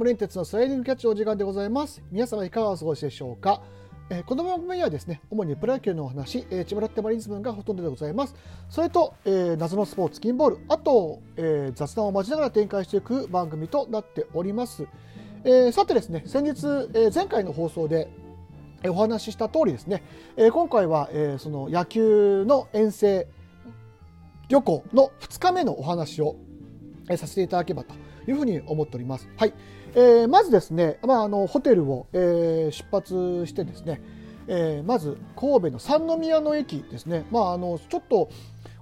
無連鉄のスライディングキャッチお時間でございます。皆様いかがお過ごしでしょうか、えー、この番組はですね主にプロ野球のお話、えー、千葉ロッテマリンズ分がほとんどでございます。それと、えー、謎のスポーツ金ボールあと、えー、雑談を交えながら展開していく番組となっております、えー、さてですね先日、えー、前回の放送でお話しした通りですね、えー、今回は、えー、その野球の遠征旅行の2日目のお話を、させていただければというふうに思っております。はいえー、まずですね、まあ、あのホテルを、えー、出発してですね、えー、まず神戸の三宮の駅ですね、まあ、あのちょっと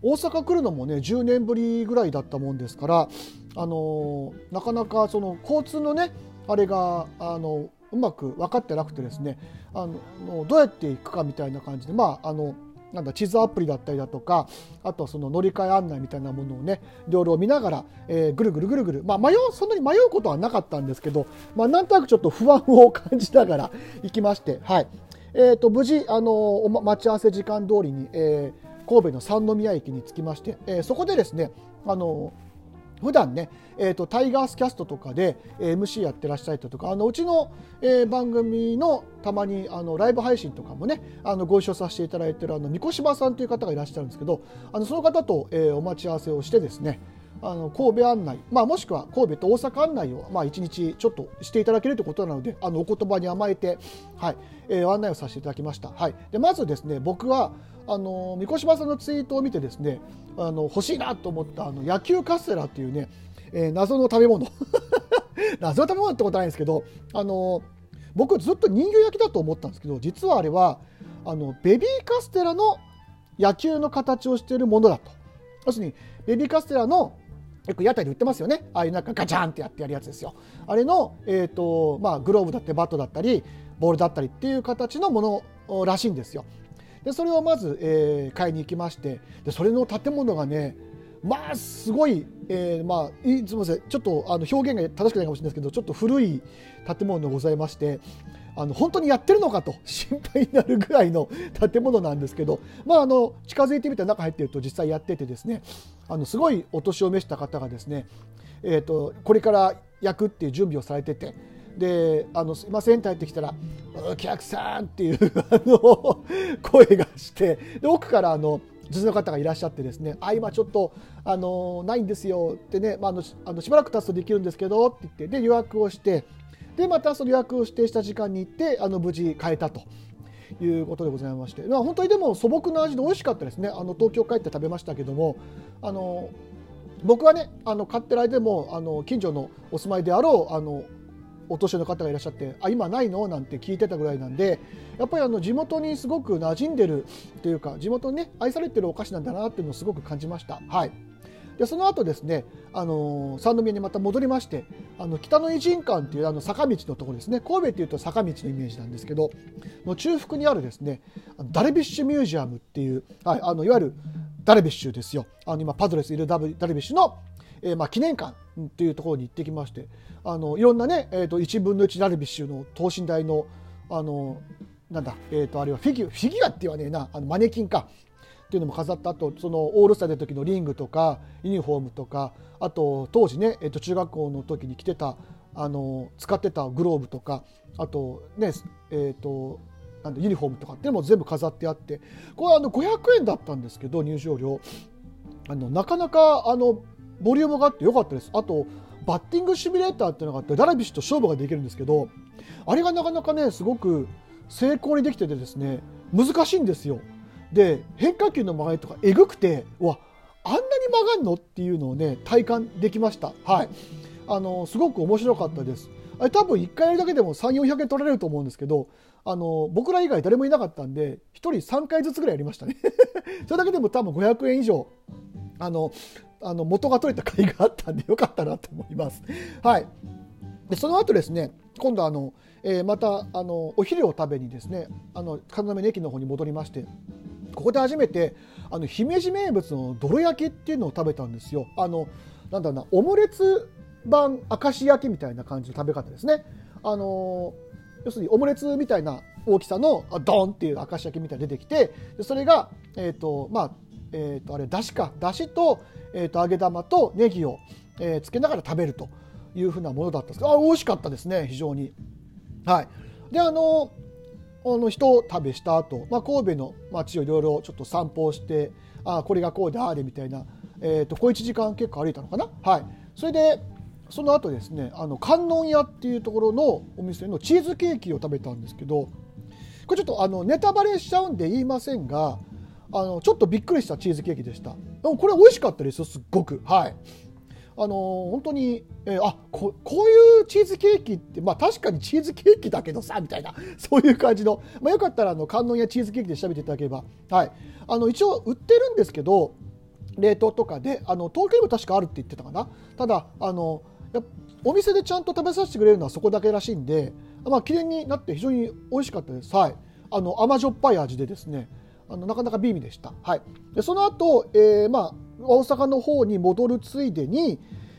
大阪来るのもね10年ぶりぐらいだったもんですからあのなかなかその交通のねあれがあのうまく分かってなくてですねあのどうやって行くかみたいな感じでまああのなんだ地図アプリだったりだとかあとその乗り換え案内みたいなものをねいろいろ見ながら、えー、ぐるぐるぐるぐる、まあ、迷うそんなに迷うことはなかったんですけど、まあ、なんとなくちょっと不安を感じながら 行きまして、はい。えー、と無事、あの待ち合わせ時間通りに、えー、神戸の三宮駅に着きまして、えー、そこでですね、あの普段ね、えーと、タイガースキャストとかで、MC やってらっしゃったとかあのうちの、えー、番組のたまにあのライブ配信とかもねあのご一緒させていただいてるあの三越柴さんという方がいらっしゃるんですけどあのその方と、えー、お待ち合わせをしてですねあの神戸案内、まあ、もしくは神戸と大阪案内を、まあ、1日ちょっとしていただけるということなのであのお言葉に甘えて、はいえー、案内をさせていただきました、はい、でまずですね僕はあの三越柴さんのツイートを見てですねあの欲しいなと思ったあの野球カステラっていうね、えー、謎の食べ物。謎の食べ物ってことはないんですけどあの僕ずっと人形焼きだと思ったんですけど実はあれはあのベビーカステラの野球の形をしているものだと。要するにベビーカステラのよく屋台で売ってますよね。ああいうなんかガチャンってやってやるやつですよ。あれの、えーとまあ、グローブだってバットだったりボールだったりっていう形のものらしいんですよ。でそれをまず、えー、買いに行きましてでそれの建物がねまあすごい、えー、まあいすみませんちょっとあの表現が正しくないかもしれないですけどちょっと古い建物でございましてあの本当にやってるのかと 心配になるぐらいの 建物なんですけど、まあ、あの近づいてみて中入ってると実際やっててですねあのすごいお年を召した方がですね、えーと、これから焼くっていう準備をされててで「あのすいません」って入ってきたら「お客さん」っていう あの声がしてで奥からあの女性の方がいらっしゃってですね「あ今ちょっとあのないんですよ」ってね、まあ、あのあのしばらく経つとできるんですけどって言ってで予約をしてでまたその予約を指定した時間に行ってあの無事買えたと。いうことでございまして、まあ、本当にでも素朴な味で美味しかったですねあの東京帰って食べましたけどもあの僕はねあの買ってる間もあの近所のお住まいであろうあのお年寄りの方がいらっしゃって「あ今ないの?」なんて聞いてたぐらいなんでやっぱりあの地元にすごく馴染んでるというか地元にね愛されてるお菓子なんだなっていうのをすごく感じました。はいでその後ですね、あの三宮にまた戻りましてあの北の偉人館っていうあの坂道のところですね。神戸っていうと坂道のイメージなんですけどの中腹にあるですねダルビッシュミュージアムっていう、はい、あのいわゆるダルビッシュですよ。あの今パドレスいるダルビッシュの、えー、まあ記念館っていうところに行ってきましてあのいろんなね、えーと、1分の1ダルビッシュの等身大のあのなんだ、えーと、あれはフィギュアフィギュアって言わねえなあのマネキンか。っていうのも飾った後そのオールスターで時のリングとかユニフォームとかあと当時ね、えー、と中学校の時に着てたあの使ってたグローブとかあとねえっ、ー、となんユニフォームとかっていうのも全部飾ってあってこれはあの500円だったんですけど入場料。あのなかなかあのボリュームがあってよかったです。あとバッティングシミュレーターっていうのがあってダルビッシュと勝負ができるんですけどあれがなかなかねすごく成功にできててですね難しいんですよ。で変化球の曲がりとかえぐくてわあんなに曲がるのっていうのをね体感できました。はい。あのすごく面白かったです。あれ多分1回やるだけでも3400円取られると思うんですけどあの僕ら以外誰もいなかったんで1人3回ずつぐらいやりましたね。それだけでも多分500円以上あのあの元が取れた甲斐があったんでよかったなと思います。はい、でその後ですね今度あの、えー、またあのお昼を食べにですねあの金目の駅の方に戻りましてここで初めてあの姫路名物の泥焼きっていうのを食べたんですよ。あのなんだろうなオムレツ版明石焼きみたいな感じの食べ方ですね。あの要するにオムレツみたいな大きさのドンっていう明石焼きみたいな出てきてそれが、えーとまあえー、とあれだしかだしと,、えー、と揚げ玉とネギを、えー、つけながら食べるというふうなものだったんですけどあ美味しかったですね非常にはいであのの人食べした後、まあ神戸の街をいろいろちょっと散歩をしてあこれがこうであれみたいな、えーと、小1時間結構歩いたのかな？はい。それでその後ですねあの観音屋っていうところのお店のチーズケーキを食べたんですけどこれちょっとあのネタバレしちゃうんで言いませんがあのちょっとびっくりしたチーズケーキでした。でもこれ美味しかったですよすっごく。はい。あの本当に、えー、あここういうチーズケーキってまあ確かにチーズケーキだけどさみたいな そういう感じの、まあ、よかったらあの観音やチーズケーキで調べていただければ、はい、あの一応売ってるんですけど冷凍とかであの東京にも確かあるって言ってたかな。ただあのお店でちゃんと食べさせてくれるのはそこだけらしいんで、まあ綺麗になって非常に美味しかったです。はい、あの甘じょっぱい味でですねあのなかなか美味でした。はい、でその後、えー、まあ大阪の方に戻るついでに、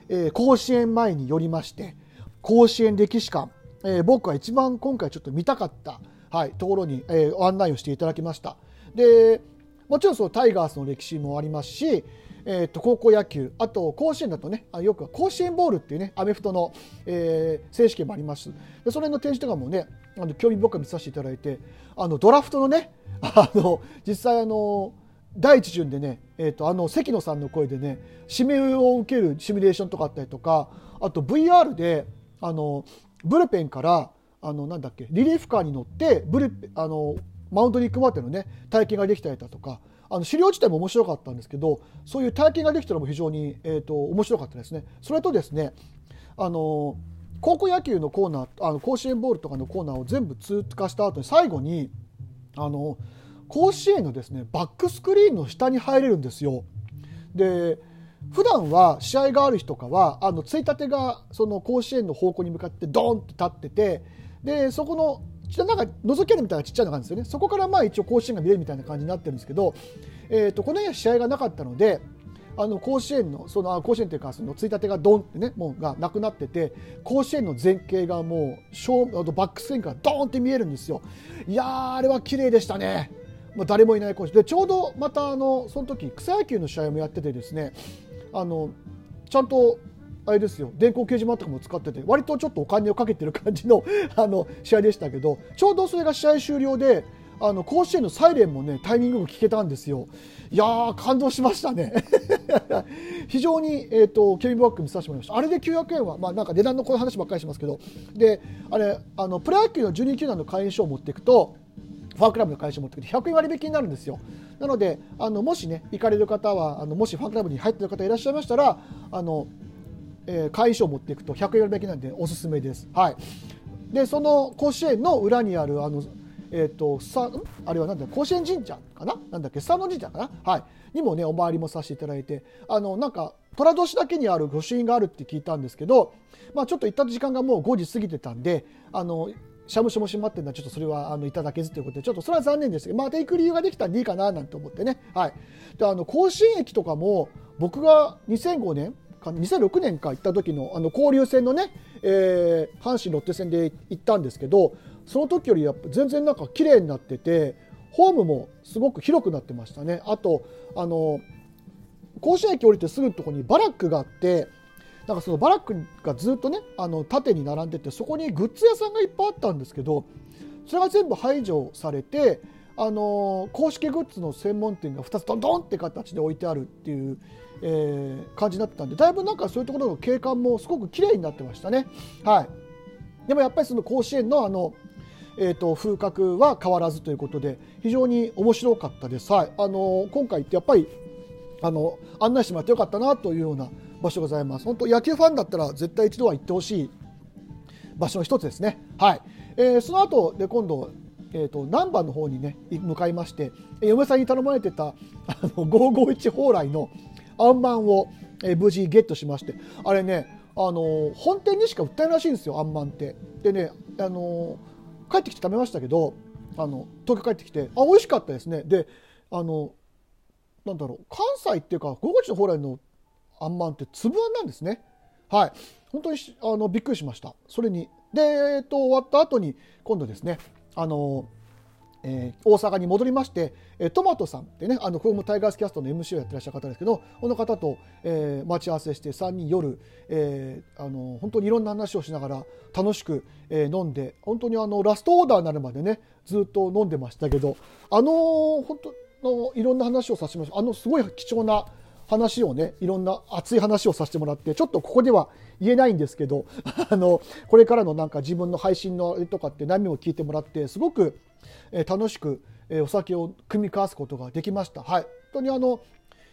えー、甲子園前に寄りまして甲子園歴史館、えー、僕は一番今回ちょっと見たかった、はい、ところに、えー、案内をしていただきました。でもちろんそのタイガースの歴史もありますし、えー、と高校野球あと甲子園だとねあよく甲子園ボールっていうねアメフトの、えー、正式もあります。でそれの展示とかもねあの興味深く見させていただいてあのドラフトのね あの実際あの第一順でね、えー、とあの関野さんの声でね指名を受けるシミュレーションとかあったりとかあと VR であのブルペンからあのなんだっけリリーフカーに乗ってブルあのマウンドに行くまでのね体験ができたりだとかあの資料自体も面白かったんですけどそういう体験ができたのも非常に、えーと、面白かったですね。それとですねあの高校野球のコーナーあの甲子園ボールとかのコーナーを全部通過した後に最後にあの甲子園のですねバックスクリーンの下に入れるんですよ。で普段は試合がある日とかはあのついたてがその甲子園の方向に向かってドーンって立っててでそこのなんか覗けるみたいなちっちゃいのがあるんですよね。そこからまあ一応甲子園が見れるみたいな感じになってるんですけど、えー、とこの辺は試合がなかったのであの甲子園のその甲子園というかそのついたてがドンってねもうがなくなってて甲子園の前景がもうショーバックスクリーンからドーンって見えるんですよ。いやあれは綺麗でしたね。まあ、誰もいない甲子園でちょうどまたあのその時草野球の試合もやっててですねあのちゃんとあれですよ電光掲示板とかも使ってて割とちょっとお金をかけてる感じのあの試合でしたけどちょうどそれが試合終了であの甲子園のサイレンもねタイミングも聞けたんですよ。いやー感動しましたね。非常に、えーと、ケビン・ブラック見させてもらいました。あれで900円は、まあ、なんか値段のこういう話ばっかりしますけど。であれあのプロ野球の12球団の会員証を持っていくとファークラブの会社持ってくて100円割引になるんですよ。なのであのもしね行かれる方はあのもしファークラブに入ってる方いらっしゃいましたらあのえー、会員証を持っていくと100円割引なんでおすすめです。はい、でその甲子園の裏にあるあのえーと、さあれはなんだ甲子園神社かな？なんだっけ？佐野神社かな、はい、にもねお参りもさせていただいてあのなんか寅年だけにある御朱印があるって聞いたんですけど、まあ、ちょっと行った時間がもう5時過ぎてたんであのしゃむしゃも閉まってるのはちょっとそれはあのいただけずということでちょっとそれは残念です。けどまた行く理由ができたんでいいかななんて思ってね、はい、であの甲子園駅とかも僕が2005年2006年か行った時のあの交流戦のね、えー、阪神・ロッテ戦で行ったんですけどその時よりやっぱ全然なんか綺麗になっててホームもすごく広くなってましたね。あとあの甲子園駅降りてすぐのとこにバラックがあってなんかそのバラックがずっとねあの縦に並んでてそこにグッズ屋さんがいっぱいあったんですけどそれが全部排除されてあの公式グッズの専門店が2つドンドンって形で置いてあるっていうえー、感じになってたんでだいぶなんかそういうところの景観もすごく綺麗になってましたね。はい、でもやっぱりその甲子園のあのえーと、風格は変わらずということで非常に面白かったです。はい、あの今回ってやっぱりあの案内してもらってよかったなというような場所ございます。本当野球ファンだったら絶対一度は行ってほしい場所の一つですね。はい、えー、その後で今度えーと、難波の方にね向かいまして嫁さんに頼まれてたあの551蓬莱のあんまんを、えー、無事ゲットしましてあれねあの本店にしか売ってないらしいんですよあんまんってでねあの帰ってきて食べましたけどあの東京帰ってきてあ美味しかったですねであのなんだろう関西っていうか午後地の蓬莱のあんまんって粒あんなんですね。はい。本当にあのびっくりしました。それにで、えーと、終わった後に今度ですねあのえー、大阪に戻りまして、えー、トマトさんってねあのこれもタイガースキャストの MC をやってらっしゃる方ですけどこの方と、えー、待ち合わせして3人夜、えー、あの本当にいろんな話をしながら楽しく、えー、飲んで本当にあのラストオーダーになるまでねずっと飲んでましたけどあの本当のいろんな話をさせてもらあのすごい貴重な話をねいろんな熱い話をさせてもらってちょっとここでは言えないんですけど あのこれからのなんか自分の配信のあれとかって何を聞いてもらってすごくえ楽しく、えお酒を組み交わすことができました。はい、本当にあの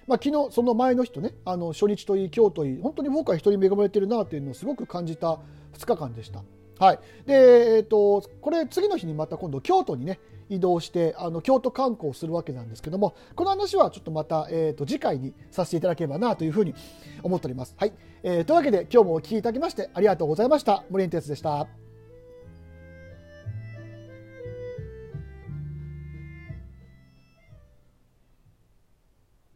まあ、昨日その前の日とねあの初日といい今日といい本当に僕は人に恵まれてるなというのをすごく感じた2日間でした。はい、で、えーと、これ次の日にまた今度京都にね移動してあの京都観光をするわけなんですけどもこの話はちょっとまた、えーと、次回にさせていただければなというふうに思っております。はいえー、というわけで今日もお聴きいただきましてありがとうございました。森ン哲でした。